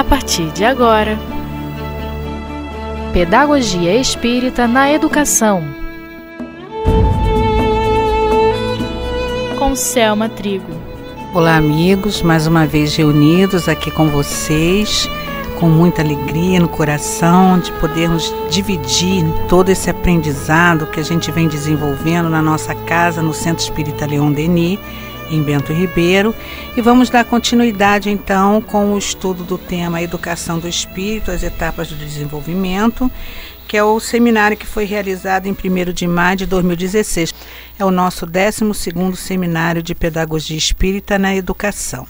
a partir de agora. Pedagogia Espírita na Educação. Com Selma Trigo. Olá, amigos, mais uma vez reunidos aqui com vocês, com muita alegria no coração de podermos dividir todo esse aprendizado que a gente vem desenvolvendo na nossa casa, no Centro Espírita Leão Denis em Bento Ribeiro, e vamos dar continuidade então com o estudo do tema Educação do Espírito, as etapas do desenvolvimento, que é o seminário que foi realizado em 1 de maio de 2016. É o nosso 12º seminário de Pedagogia Espírita na Educação.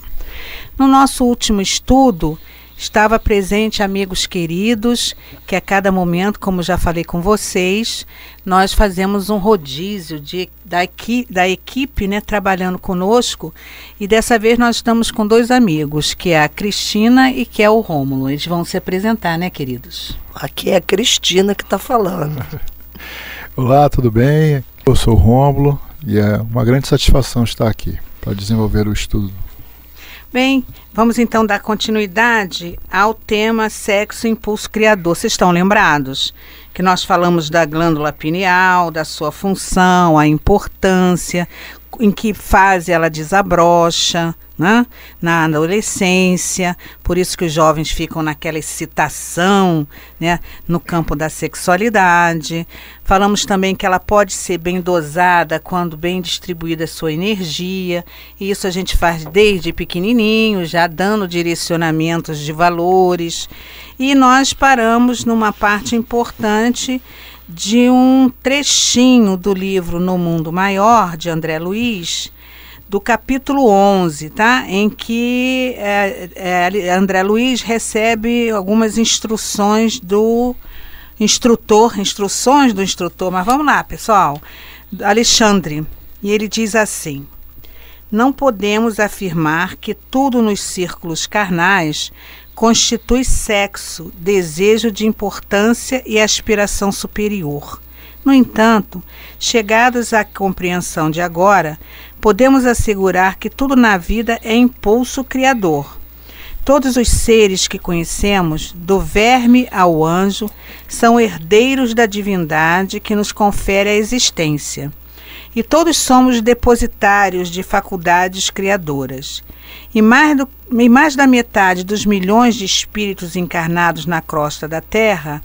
No nosso último estudo, Estava presente amigos queridos, que a cada momento, como já falei com vocês, nós fazemos um rodízio de, da, equi, da equipe né, trabalhando conosco. E dessa vez nós estamos com dois amigos, que é a Cristina e que é o Rômulo. Eles vão se apresentar, né, queridos? Aqui é a Cristina que está falando. Olá, tudo bem? Eu sou o Rômulo e é uma grande satisfação estar aqui para desenvolver o estudo Bem, vamos então dar continuidade ao tema sexo impulso criador. Vocês estão lembrados que nós falamos da glândula pineal, da sua função, a importância, em que fase ela desabrocha, né? na adolescência, por isso que os jovens ficam naquela excitação né? no campo da sexualidade. Falamos também que ela pode ser bem dosada quando bem distribuída a sua energia, e isso a gente faz desde pequenininho, já dando direcionamentos de valores. E nós paramos numa parte importante de um trechinho do livro No Mundo Maior, de André Luiz, do capítulo 11, tá? Em que é, é, André Luiz recebe algumas instruções do instrutor, instruções do instrutor, mas vamos lá, pessoal. Alexandre, e ele diz assim: Não podemos afirmar que tudo nos círculos carnais constitui sexo, desejo de importância e aspiração superior. No entanto, chegados à compreensão de agora, podemos assegurar que tudo na vida é impulso criador. Todos os seres que conhecemos, do verme ao anjo, são herdeiros da divindade que nos confere a existência. E todos somos depositários de faculdades criadoras. E mais, do, e mais da metade dos milhões de espíritos encarnados na crosta da Terra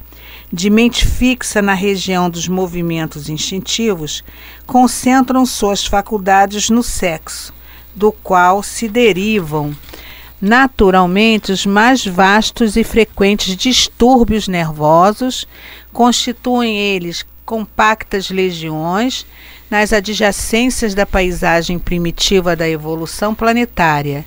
de mente fixa na região dos movimentos instintivos, concentram suas faculdades no sexo, do qual se derivam naturalmente os mais vastos e frequentes distúrbios nervosos, constituem eles compactas legiões nas adjacências da paisagem primitiva da evolução planetária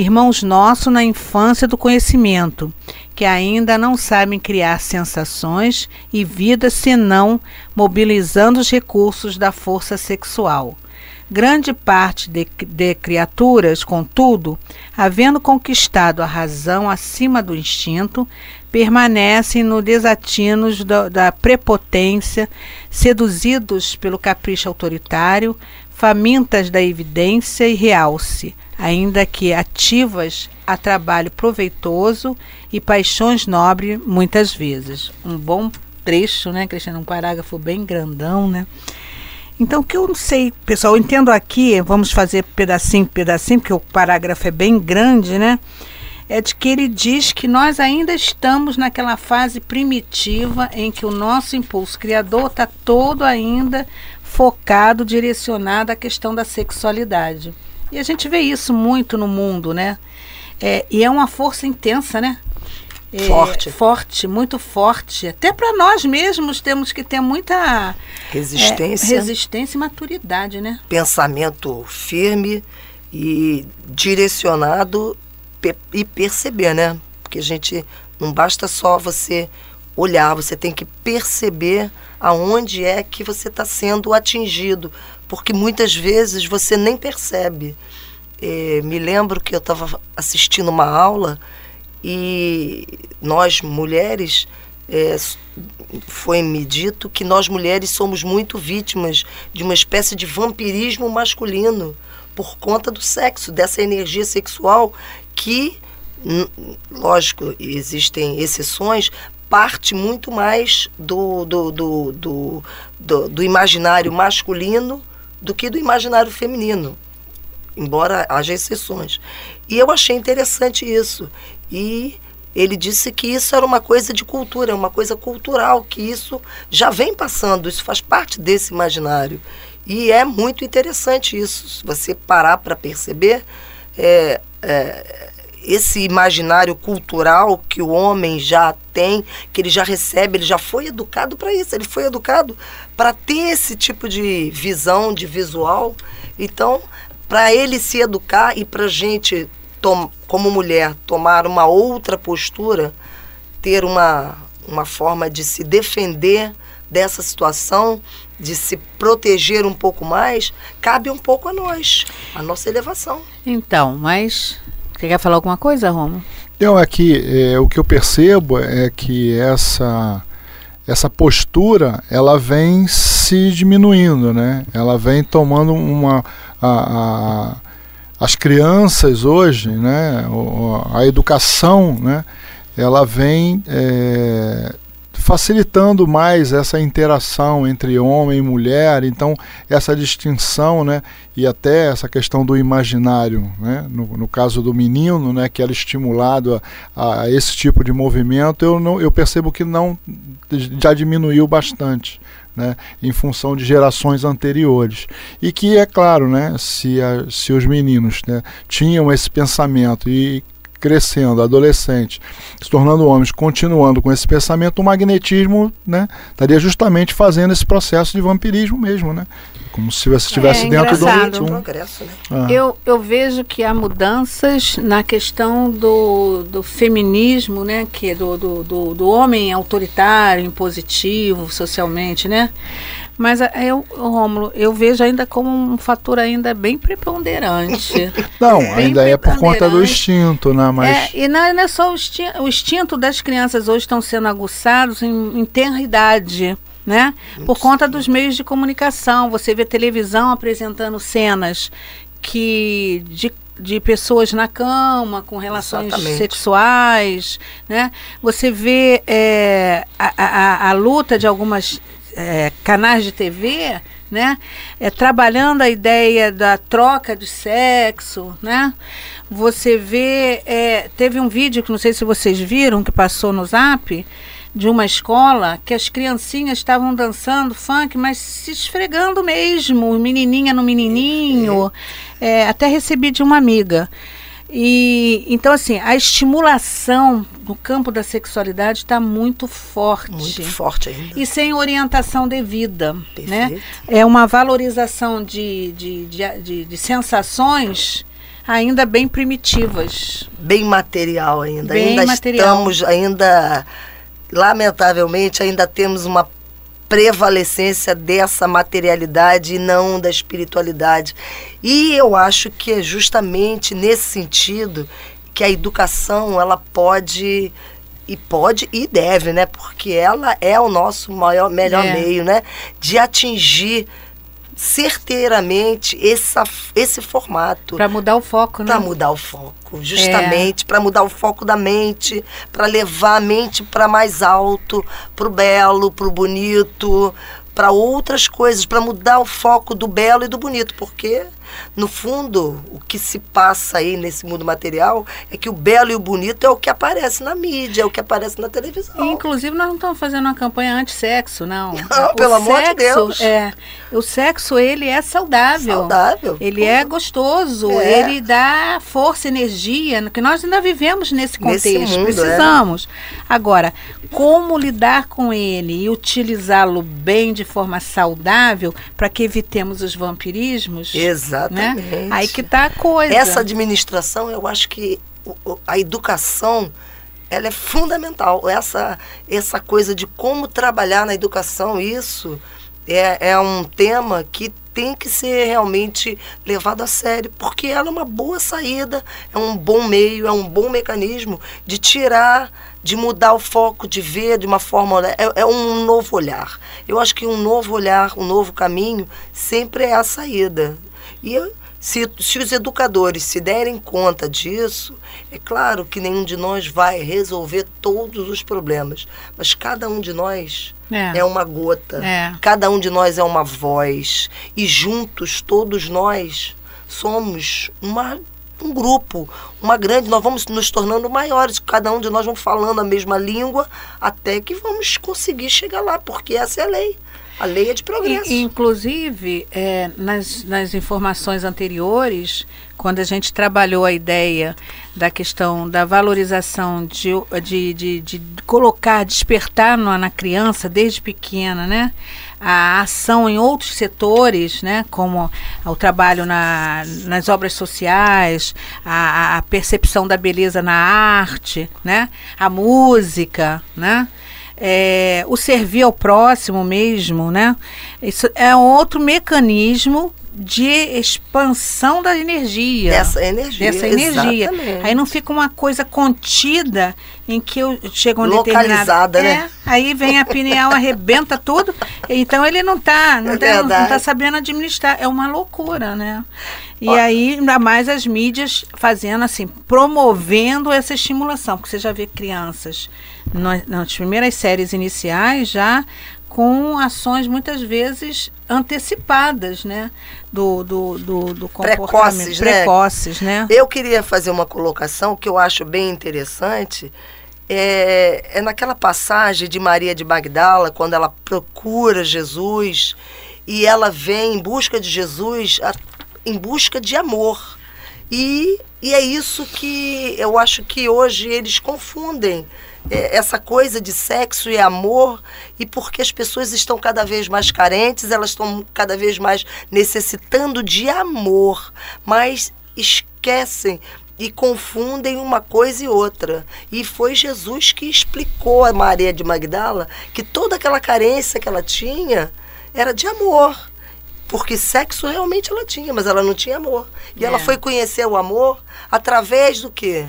irmãos nossos na infância do conhecimento, que ainda não sabem criar sensações e vida senão mobilizando os recursos da força sexual. Grande parte de, de, criaturas, contudo, havendo conquistado a razão acima do instinto, permanecem no desatinos da, da prepotência, seduzidos pelo capricho autoritário, famintas da evidência e realce, ainda que ativas a trabalho proveitoso e paixões nobres muitas vezes. Um bom trecho, né, Cristiano? Um parágrafo bem grandão, né? Então, o que eu não sei, pessoal, eu entendo aqui, vamos fazer pedacinho pedacinho, porque o parágrafo é bem grande, né? É de que ele diz que nós ainda estamos naquela fase primitiva em que o nosso impulso criador está todo ainda focado, direcionado à questão da sexualidade. E a gente vê isso muito no mundo, né? É, e é uma força intensa, né? É, forte. Forte, muito forte. Até para nós mesmos temos que ter muita resistência, é, resistência e maturidade, né? Pensamento firme e direcionado e perceber, né? Porque a gente não basta só você olhar, você tem que perceber aonde é que você está sendo atingido, porque muitas vezes você nem percebe. É, me lembro que eu estava assistindo uma aula e nós mulheres é, foi me dito que nós mulheres somos muito vítimas de uma espécie de vampirismo masculino por conta do sexo, dessa energia sexual que lógico, existem exceções, parte muito mais do, do, do, do, do, do imaginário masculino do que do imaginário feminino, embora haja exceções. E eu achei interessante isso. E ele disse que isso era uma coisa de cultura, uma coisa cultural, que isso já vem passando, isso faz parte desse imaginário. E é muito interessante isso, se você parar para perceber. É, é, esse imaginário cultural que o homem já tem, que ele já recebe, ele já foi educado para isso, ele foi educado para ter esse tipo de visão, de visual. Então, para ele se educar e para a gente, como mulher, tomar uma outra postura, ter uma, uma forma de se defender dessa situação, de se proteger um pouco mais, cabe um pouco a nós, a nossa elevação. Então, mas quer falar alguma coisa, Romo? Não, é que é, o que eu percebo é que essa essa postura ela vem se diminuindo, né? Ela vem tomando uma a, a, as crianças hoje, né? A educação, né? Ela vem é, facilitando mais essa interação entre homem e mulher, então essa distinção, né, e até essa questão do imaginário, né, no, no caso do menino, né, que era estimulado a, a, esse tipo de movimento, eu, não, eu percebo que não já diminuiu bastante. Né, em função de gerações anteriores. E que, é claro, né, se, a, se os meninos né, tinham esse pensamento e crescendo, adolescente, se tornando homens, continuando com esse pensamento, o magnetismo né, estaria justamente fazendo esse processo de vampirismo mesmo, né? Como se estivesse é, dentro do, um progresso. Né? Ah. Eu, eu vejo que há mudanças na questão do, do feminismo, né? Que é do, do, do, do homem autoritário, impositivo, socialmente, né? Mas é, eu, Rômulo, eu vejo ainda como um fator ainda bem preponderante. Não, bem ainda é por conta do instinto, né? Mas... É, e não, não é só o instinto, o instinto das crianças hoje estão sendo aguçados em, em tenra idade. Né? Por conta dos meios de comunicação. Você vê televisão apresentando cenas que de de pessoas na cama com relações Exatamente. sexuais, né? Você vê é, a, a, a, luta de algumas é, canais de TV, né? É, trabalhando a ideia da troca de sexo, né? Você vê, é, teve um vídeo que não sei se vocês viram que passou no Zap de uma escola que as criancinhas estavam dançando funk, mas se esfregando mesmo, menininha no menininho. É, até recebi de uma amiga. E então assim, a estimulação no campo da sexualidade está muito forte. Muito forte ainda. E sem orientação devida. Né? Perfeito. Né? É uma valorização de, de, de, de, de sensações ainda bem primitivas. Bem material ainda. Bem ainda material. estamos, ainda, lamentavelmente, ainda temos uma prevalecência dessa materialidade e não da espiritualidade. E eu acho que é justamente nesse sentido que a educação ela pode e pode e deve, né? Porque ela é o nosso maior melhor é. meio, né? De atingir certeiramente essa, esse formato. Para mudar o foco, né? Para mudar o foco, justamente, é. para mudar o foco da mente, para levar a mente para mais alto, para o belo, para o bonito, para outras coisas, para mudar o foco do belo e do bonito, porque no fundo, o que se passa aí nesse mundo material é que o belo e o bonito é o que aparece na mídia, é o que aparece na televisão. inclusive, nós não estamos fazendo uma campanha anti-sexo, não. Não, pelo sexo, amor de Deus. É, o sexo, ele é saudável. Saudável. Ele é gostoso, é. ele dá força, energia, que nós ainda vivemos nesse contexto, nesse mundo, é. precisamos. É. Agora, como lidar com ele e utilizá-lo bem de forma saudável para que evitemos os vampirismos? Exato. Exatamente. Né? Aí que tá a coisa. Essa administração, eu acho que a educação ela é fundamental. Essa, essa coisa de como trabalhar na educação, isso é, é um tema que tem que ser realmente levado a sério, porque ela é uma boa saída, é um bom meio, é um bom mecanismo de tirar, de mudar o foco, de ver de uma forma. É, é um novo olhar. Eu acho que um novo olhar, um novo caminho, sempre é a saída. E se, se os educadores se derem conta disso, é claro que nenhum de nós vai resolver todos os problemas, mas cada um de nós É. é uma gota, É. cada um de nós é uma voz, e juntos, todos nós, somos uma, um grupo, uma grande, nós vamos nos tornando maiores, cada um de nós vamos falando a mesma língua, até que vamos conseguir chegar lá, porque essa é a lei. A lei é de progresso. E, inclusive, é, nas, nas informações anteriores, quando a gente trabalhou a ideia da questão da valorização de, de, de, de colocar, despertar na, na criança desde pequena, né? A ação em outros setores, né? Como o trabalho na, nas obras sociais, a, a percepção da beleza na arte, né? A música, né? É, o servir ao próximo mesmo, né? Isso é um outro mecanismo de expansão da energia. Dessa energia. Dessa energia. exatamente. Aí não fica uma coisa contida em que eu chego a um Localizada, determinado... né? É, aí vem a pineal, arrebenta tudo. Então ele não está não É tá, não verdade. tá sabendo administrar. É uma loucura, né? E Ó. aí, ainda mais as mídias fazendo assim, promovendo essa estimulação. Porque você já vê crianças nas, nas primeiras séries iniciais já com ações muitas vezes antecipadas, né? Do, do, do, do comportamento. Precoces, né? Precoces, né? Eu queria fazer uma colocação que eu acho bem interessante. É, é naquela passagem de Maria de Magdala, quando ela procura Jesus e ela vem em busca de Jesus, a- em busca de amor. E, e é isso que eu acho que hoje eles confundem. É, essa coisa de sexo e amor, e porque as pessoas estão cada vez mais carentes, elas estão cada vez mais necessitando de amor, mas esquecem e confundem uma coisa e outra. E foi Jesus que explicou a Maria de Magdala que toda aquela carência que ela tinha era de amor. Porque sexo realmente ela tinha, mas ela não tinha amor. E ela É. foi conhecer o amor através do quê?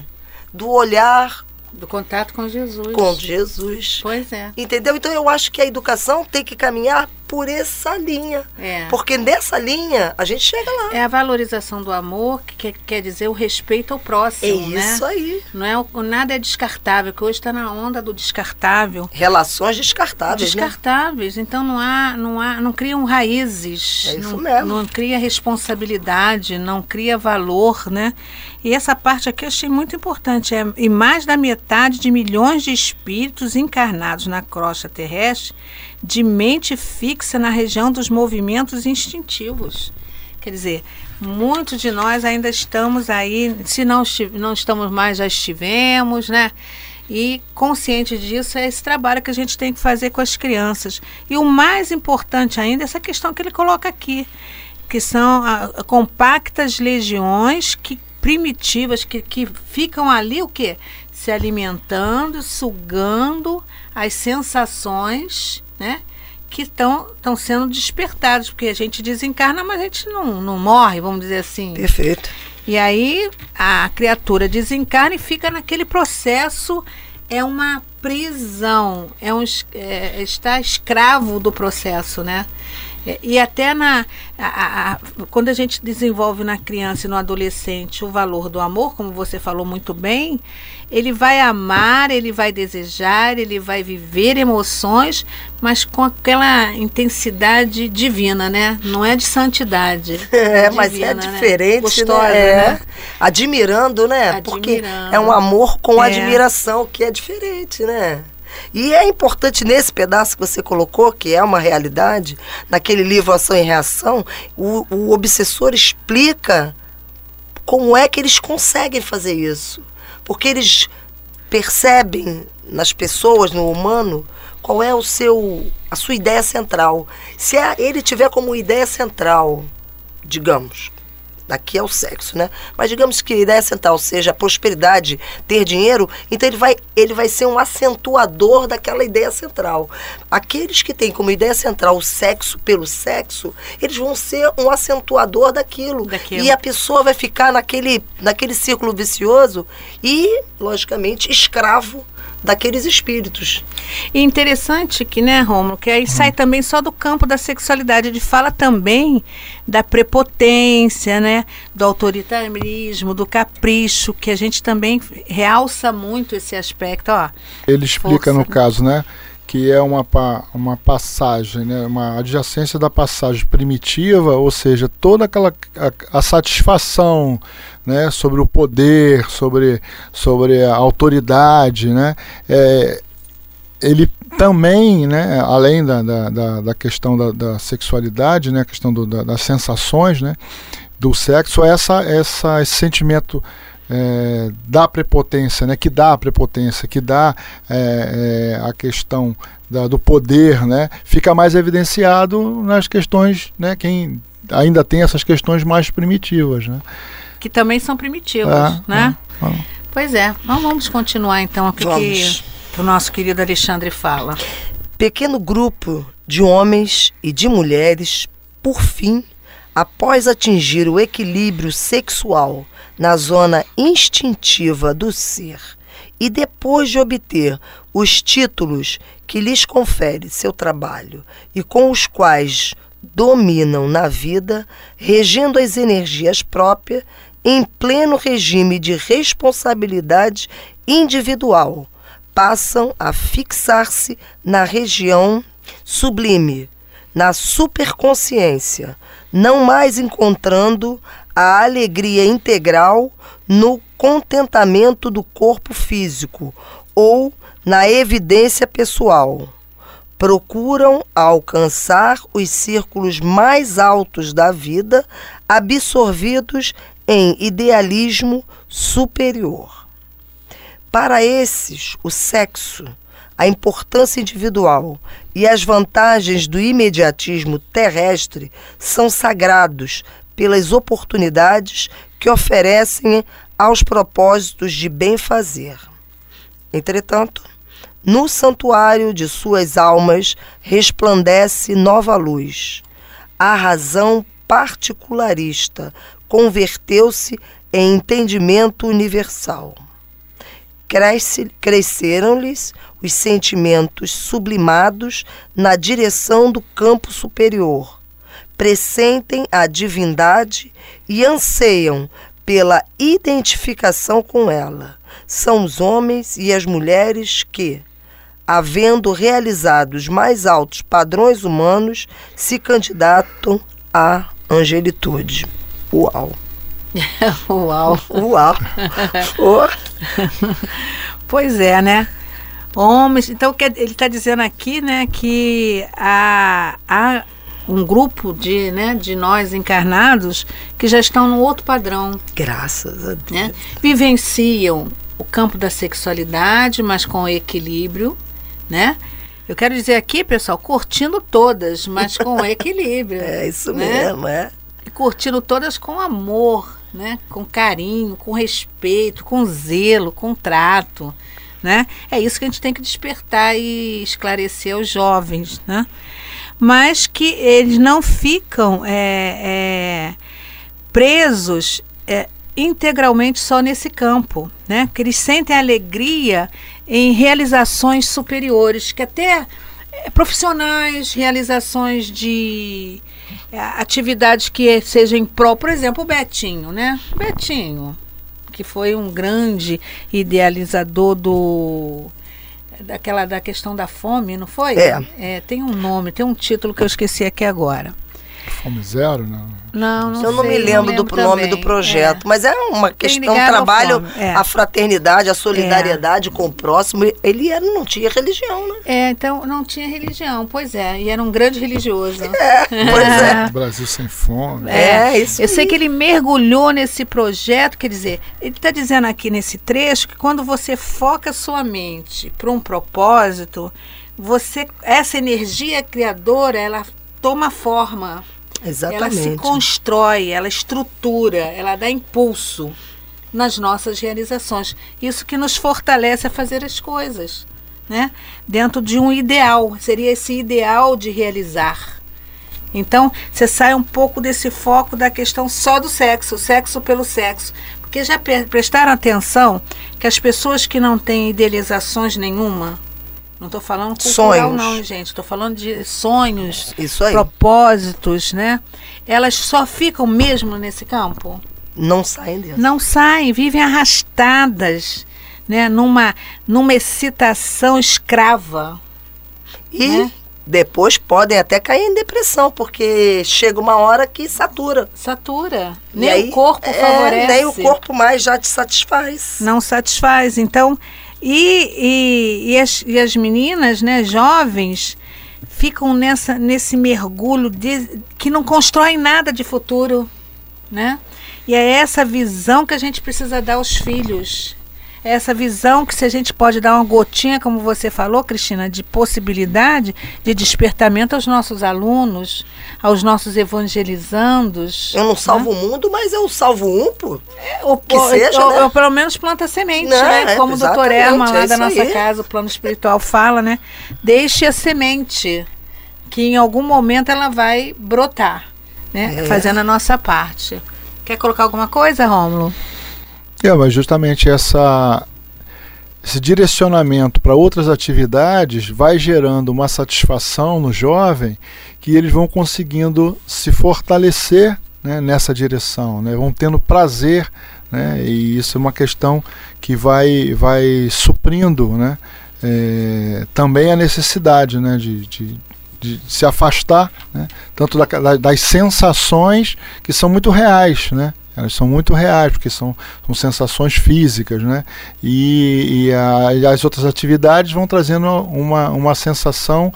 Do olhar Do contato com Jesus. com Jesus. Pois é. Entendeu? Então eu acho que a educação tem que caminhar por essa linha. É. Porque nessa linha a gente chega lá. É a valorização do amor, que quer, dizer o respeito ao É próximo, né? isso aí. Não é, nada é descartável, que hoje está na onda do descartável. Relações descartáveis, né? Descartáveis, então não há, não há, não criam raízes, É isso não, mesmo. não cria responsabilidade, não cria valor, né? E essa parte aqui eu achei muito importante. É, e mais da metade de milhões de espíritos encarnados na crosta terrestre, de mente fixa na região dos movimentos instintivos. Quer dizer, muitos de nós ainda estamos aí, se não, não estamos mais, já estivemos, né? E consciente disso é esse trabalho que a gente tem que fazer com as crianças. E o mais importante ainda é essa questão que ele coloca aqui, que são ah, compactas legiões que primitivas que, que ficam ali o quê? Se alimentando, sugando as sensações, né? Que estão sendo despertadas, porque a gente desencarna, mas a gente não, não morre, vamos dizer assim. Perfeito. E aí a criatura desencarna e fica naquele processo, é uma prisão, é um é, está escravo do processo, né? É, E até na a- a- quando a gente desenvolve na criança e no adolescente o valor do amor, como você falou muito bem, ele vai amar, ele vai desejar, ele vai viver emoções, mas com aquela intensidade divina, né? Não é de santidade. É, mas é divina, né? diferente, Gostosa, né? É. né? Admirando, né? Porque Admirando. é um amor com É. admiração, que é diferente, né? E é importante nesse pedaço que você colocou, que é uma realidade, naquele livro Ação e Reação, o, o obsessor explica como é que eles conseguem fazer isso. Porque eles percebem nas pessoas, no humano, qual é o seu a sua ideia central. Se ele tiver como ideia central, digamos, daqui é o sexo, né? Mas digamos que a ideia central seja a prosperidade, ter dinheiro, então ele vai, ele vai ser um acentuador daquela ideia central. Aqueles que têm como ideia central o sexo pelo sexo, eles vão ser um acentuador daquilo. Daquilo. E a pessoa vai ficar naquele, naquele círculo vicioso e, logicamente, escravo daqueles espíritos. E interessante que, né, Romulo, que aí sai também só do campo da sexualidade. Ele fala também da prepotência, né, do autoritarismo, do capricho, que a gente também realça muito esse aspecto, ó. Ele explica Força, no caso, né? Que é uma, uma passagem, né, uma adjacência da passagem primitiva, ou seja, toda aquela a, a satisfação né, sobre o poder, sobre, sobre a autoridade, né? É, ele também, né, além da, da, da, questão da, da sexualidade, né, a questão do- da- das sensações, né, do sexo, essa, essa, esse sentimento é, da prepotência, né, que dá a prepotência, que dá é, é, a questão da- do poder, né, fica mais evidenciado nas questões, né, quem ainda tem essas questões mais primitivas, né. Que também são primitivos, É, né? é, é. Pois é. Então vamos continuar então o que, Vamos. que o nosso querido Alexandre fala. Pequeno grupo de homens e de mulheres, por fim, após atingir o equilíbrio sexual na zona instintiva do ser e depois de obter os títulos que lhes confere seu trabalho e com os quais dominam na vida, regindo as energias próprias em pleno regime de responsabilidade individual, passam a fixar-se na região sublime, na superconsciência, não mais encontrando a alegria integral no contentamento do corpo físico ou na evidência pessoal. Procuram alcançar os círculos mais altos da vida, absorvidos em idealismo superior. Para esses, o sexo, a importância individual e as vantagens do imediatismo terrestre são sagrados pelas oportunidades que oferecem aos propósitos de bem fazer. Entretanto, no santuário de suas almas resplandece nova luz. A razão particularista converteu-se em entendimento universal. Cresce, cresceram-lhes os sentimentos sublimados na direção do campo superior, pressentem a divindade e anseiam pela identificação com ela. São os homens e as mulheres que, havendo realizado os mais altos padrões humanos, se candidatam à angelitude. Uau! Uau. Uau! Pois é, né? Homens. Então, ele está dizendo aqui, né, que há, há um grupo de, né, de nós encarnados que já estão no outro padrão, Graças a Deus. né? Vivenciam o campo da sexualidade, mas com equilíbrio, né? Eu quero dizer aqui, pessoal, curtindo todas, mas com equilíbrio. É isso né? mesmo, é. Curtindo todas com amor, né? Com carinho, com respeito, com zelo, com trato, né? É isso que a gente tem que despertar e esclarecer aos jovens, né? Mas que eles não ficam é, é, presos é, integralmente só nesse campo, né? Que eles sentem alegria em realizações superiores, que até profissionais, realizações de é, atividades que sejam em prol, por exemplo, o Betinho, né? Betinho, que foi um grande idealizador do daquela da questão da fome, não foi? É. tem um nome, tem um título que eu esqueci aqui agora. Fome zero, não. Não, não Eu não sei, me lembro do nome também. do projeto, mas é uma questão, ao trabalho, é. a fraternidade, a solidariedade com o próximo. Ele era, não tinha religião, né? É. é, então não tinha religião, pois é, e era um grande religioso. Pois é. Brasil sem fome. É, isso Eu sei que ele mergulhou nesse projeto, quer dizer, ele está dizendo aqui nesse trecho que quando você foca sua mente para um propósito, você essa energia criadora, ela toma forma, ela se Exatamente. constrói, ela estrutura, ela dá impulso nas nossas realizações. Isso que nos fortalece a fazer as coisas, né? Dentro de um ideal, seria esse ideal de realizar. Então, você sai um pouco desse foco da questão só do sexo, sexo pelo sexo. Porque já prestaram atenção que as pessoas que não têm idealizações nenhuma, não estou falando cultural Sonhos. não, gente, estou falando de sonhos, Isso aí. propósitos, né? Elas só ficam mesmo nesse campo? Não saem dessa. Não saem, vivem arrastadas, né? Numa, numa excitação escrava. E né? depois podem até cair em depressão, porque chega uma hora que satura. Satura. Nem aí, o corpo é, favorece. Nem o corpo mais já te satisfaz. não satisfaz. Então, e, e, e, as, e as meninas, né, jovens, ficam nessa, nesse mergulho de, que não constroem nada de futuro, né? E é essa visão que a gente precisa dar aos filhos. É essa visão que se a gente pode dar uma gotinha, como você falou, Cristina, de possibilidade de despertamento aos nossos alunos, aos nossos evangelizandos. Eu não né? salvo o mundo, mas eu salvo um, pô. Ou, que ou- seja, ou- né? ou pelo menos planta semente, Não, né? é, Como o doutor Erma lá é da nossa aí. casa, o plano espiritual fala, né? Deixe a semente, que em algum momento ela vai brotar, né? É. Fazendo a nossa parte. Quer colocar alguma coisa, Rômulo? É, mas justamente essa, esse direcionamento para outras atividades vai gerando uma satisfação no jovem que eles vão conseguindo se fortalecer né, nessa direção, né, vão tendo prazer, né, e isso é uma questão que vai, vai suprindo né, é, também a necessidade né, de, de, de se afastar né, tanto da- da- das sensações que são muito reais, né? Elas são muito reais, porque são, são sensações físicas, né? E, e a- e as outras atividades vão trazendo uma, uma sensação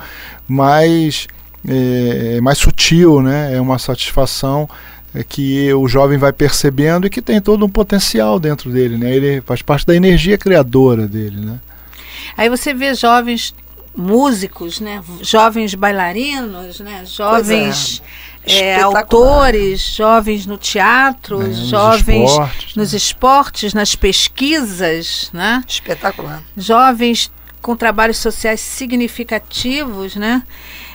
mais, eh, mais sutil, né? É uma satisfação eh, que o jovem vai percebendo e que tem todo um potencial dentro dele, né? Ele faz parte da energia criadora dele, né? Aí você vê jovens músicos, né? Jovens bailarinos, né? Jovens é, Espetacular. autores, jovens no teatro, Né, nos jovens esportes, nos né? esportes, nas pesquisas, né? Espetacular. Jovens com trabalhos sociais significativos, né?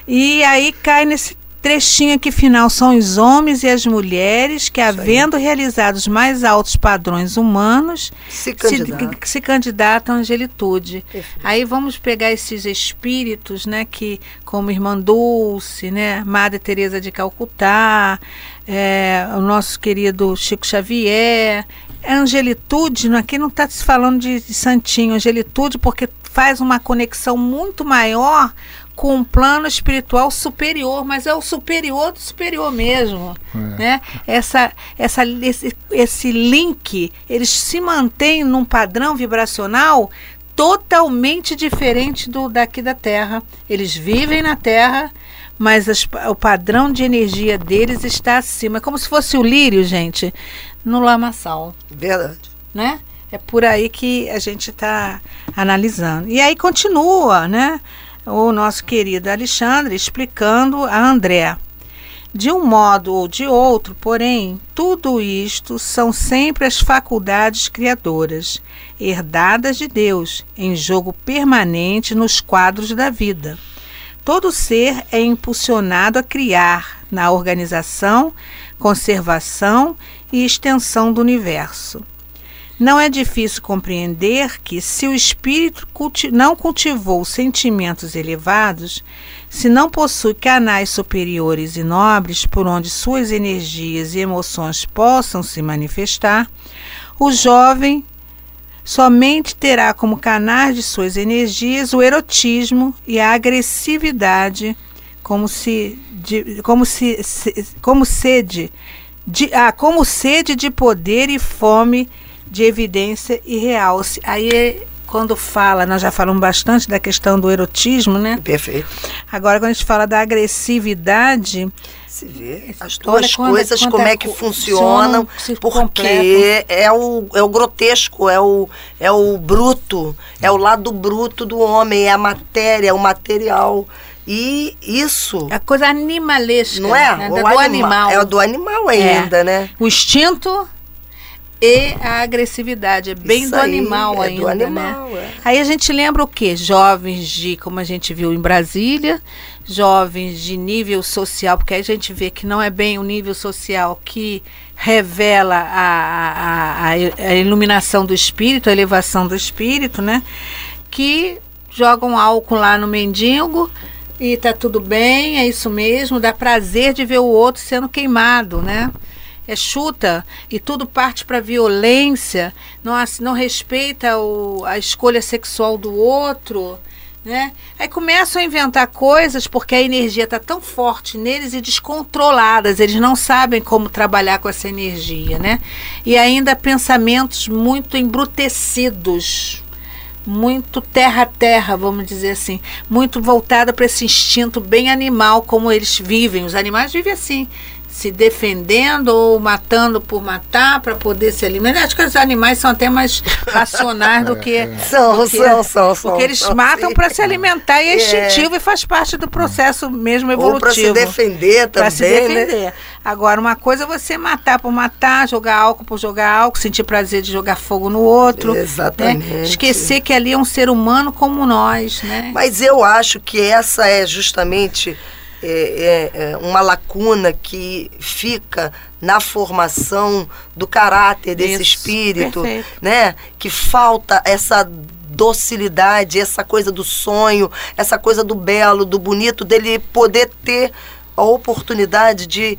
E aí cai nesse trechinho aqui final são os homens e as mulheres que, havendo realizado os mais altos padrões humanos, Se se, candidatar. que se candidatam à angelitude. Perfeito. Aí vamos pegar esses espíritos, né, que como Irmã Dulce, né, Madre Teresa de Calcutá, é, o nosso querido Chico Xavier. A angelitude, aqui não está se falando de, de santinho, angelitude porque faz uma conexão muito maior com um plano espiritual superior, mas é o superior do superior mesmo É. né? Essa, essa, esse, esse link, eles se mantêm num padrão vibracional totalmente diferente do daqui da Terra. Eles vivem na Terra, mas as- o padrão de energia deles está acima. É como se fosse o lírio, gente, no lamaçal Verdade. né? É por aí que a gente está analisando. E aí continua, né? O nosso querido Alexandre explicando a André. De um modo ou de outro, porém, tudo isto são sempre as faculdades criadoras, herdadas de Deus, em jogo permanente nos quadros da vida. Todo ser é impulsionado a criar na organização, conservação e extensão do universo. Não é difícil compreender que, se o espírito culti não cultivou sentimentos elevados, se não possui canais superiores e nobres por onde suas energias e emoções possam se manifestar, o jovem somente terá como canais de suas energias o erotismo e a agressividade, como se, de, como se, se como sede, de, ah, como sede de poder e fome de evidência e realce. Aí quando fala, nós já falamos bastante da questão do erotismo, né? Perfeito. Agora quando a gente fala da agressividade, Se vê as Olha duas quanta- coisas, quanta como é que co- funcionam, porque é o, é o grotesco, é o, é o bruto, é o lado bruto do homem, é a matéria, é o material. E isso, a coisa animalesca, não é? né? O do anima- animal. É o do animal ainda, né? O instinto e a agressividade. É bem Isso do aí, animal é ainda, do né? animal, é. Aí a gente lembra o quê? Jovens de, como a gente viu em Brasília, jovens de nível social, porque aí a gente vê que não é bem o nível social que revela a, a, a, a iluminação do espírito, a elevação do espírito, né? Que jogam álcool lá no mendigo e tá tudo bem, é isso mesmo, dá prazer de ver o outro sendo queimado, né? É chuta e tudo parte para violência, não, não respeita o, a escolha sexual do outro, né? Aí começam a inventar coisas porque a energia está tão forte neles e descontroladas, eles não sabem como trabalhar com essa energia, né? E ainda pensamentos muito embrutecidos, muito terra a terra, vamos dizer assim, muito voltada para esse instinto bem animal como eles vivem. Os animais vivem assim, se defendendo ou matando por matar para poder se alimentar. Acho que os animais são até mais racionais do que São, do que- são, são, são. porque eles são, matam para se alimentar e é É. instintivo e faz parte do processo mesmo Ou para se evolutivo. defender também, se né? defender. Agora, uma coisa é você matar por matar, jogar álcool por jogar álcool, sentir prazer de jogar fogo no outro. né? Exatamente. Esquecer que ali é um ser humano como nós, né? Mas eu acho que essa é justamente é, é, é, uma lacuna que fica na formação do caráter desse Isso, espírito, perfeito. né? Que falta essa docilidade, essa coisa do sonho, essa coisa do belo, do bonito, dele poder ter a oportunidade de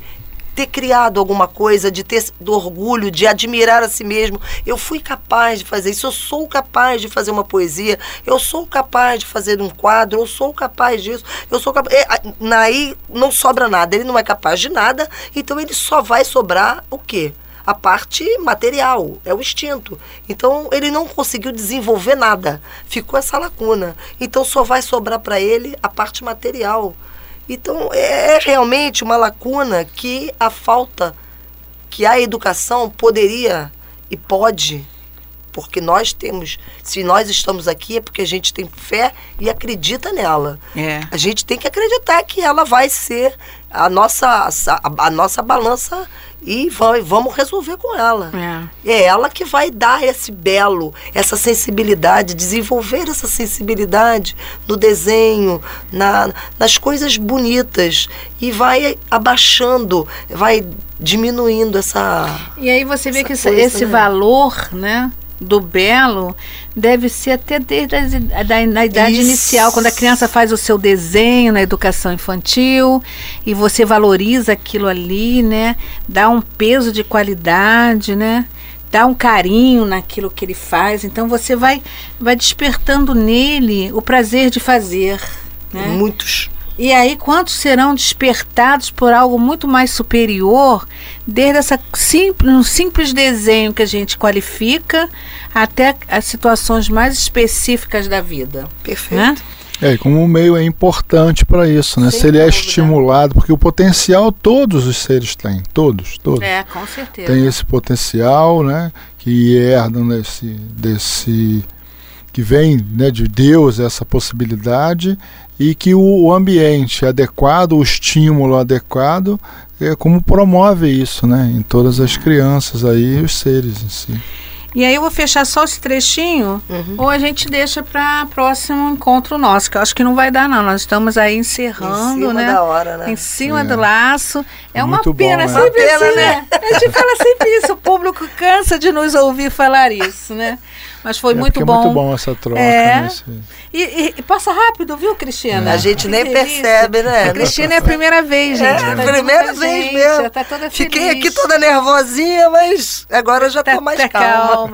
ter criado alguma coisa, de ter do orgulho, de admirar a si mesmo. Eu fui capaz de fazer isso, eu sou capaz de fazer uma poesia, eu sou capaz de fazer um quadro, eu sou capaz disso, eu sou capaz. É, a- Aí não sobra nada, ele não é capaz de nada, então ele só vai sobrar o quê? A parte material, é o instinto. Então ele não conseguiu desenvolver nada, ficou essa lacuna. Então só vai sobrar para ele a parte material. Então é realmente uma lacuna que a falta que a educação poderia e pode, porque nós temos, se nós estamos aqui é porque a gente tem fé e acredita nela. É. A gente tem que acreditar que ela vai ser a nossa, a, a nossa balança e vai, vamos resolver com ela. É. É ela que vai dar esse belo, essa sensibilidade, desenvolver essa sensibilidade no desenho, na, nas coisas bonitas e vai abaixando, vai diminuindo essa. E aí você vê que esse, coisa, esse né? valor, né? Do belo deve ser até desde i- da, na idade Isso. inicial, quando a criança faz o seu desenho na educação infantil e você valoriza aquilo ali, né? Dá um peso de qualidade, né? Dá um carinho naquilo que ele faz. Então você vai, vai despertando nele o prazer de fazer. Né? Muitos. E aí, quantos serão despertados por algo muito mais superior, desde essa simples, um simples desenho que a gente qualifica até as situações mais específicas da vida. Perfeito. Né? É, e como o meio é importante para isso, né? Sem Se ele é dúvida. estimulado, porque o potencial todos os seres têm, todos, todos. É, com certeza. Tem esse potencial, né? Que herdam desse, desse que vem né, de Deus essa possibilidade e que o, o ambiente adequado, o estímulo adequado, é como promove isso, né? Em todas as crianças aí, os seres em si. E aí eu vou fechar só esse trechinho, Uhum. ou a gente deixa para próximo encontro nosso, que eu acho que não vai dar não. Nós estamos aí encerrando, em cima né? da hora, né? Em cima É. do laço. É uma Muito bom, pena, né? sempre Uma pena, assim, né? né? A gente fala sempre isso, o público cansa de nos ouvir falar isso, né? Mas foi É, muito porque bom. É muito bom essa troca. É. né? Esse- E, e- e passa rápido, viu, Cristina? A gente Que nem delícia. percebe, né? A Cristina é a primeira vez, gente. É, Tá a junto primeira vez gente, mesmo. Tá toda Fiquei aqui toda nervosinha, mas agora eu já tô Tá- mais tá calma.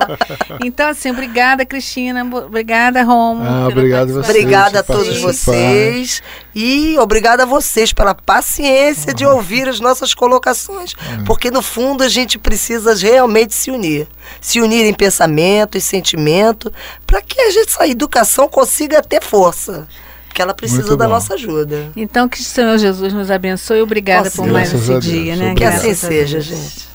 Então, assim, obrigada, Cristina. Obrigada, Romo. Ah, obrigado vocês. Obrigada a todos vocês e obrigada a vocês pela paciência de ouvir as nossas colocações, porque no fundo a gente precisa realmente se unir, se unir em pensamento e sentimento, para que a gente, essa educação consiga ter força, porque ela precisa Muito da bom. nossa ajuda. Então, que o Senhor Jesus nos abençoe. Obrigada por mais esse a dia, né? Que Obrigado. assim a seja, gente.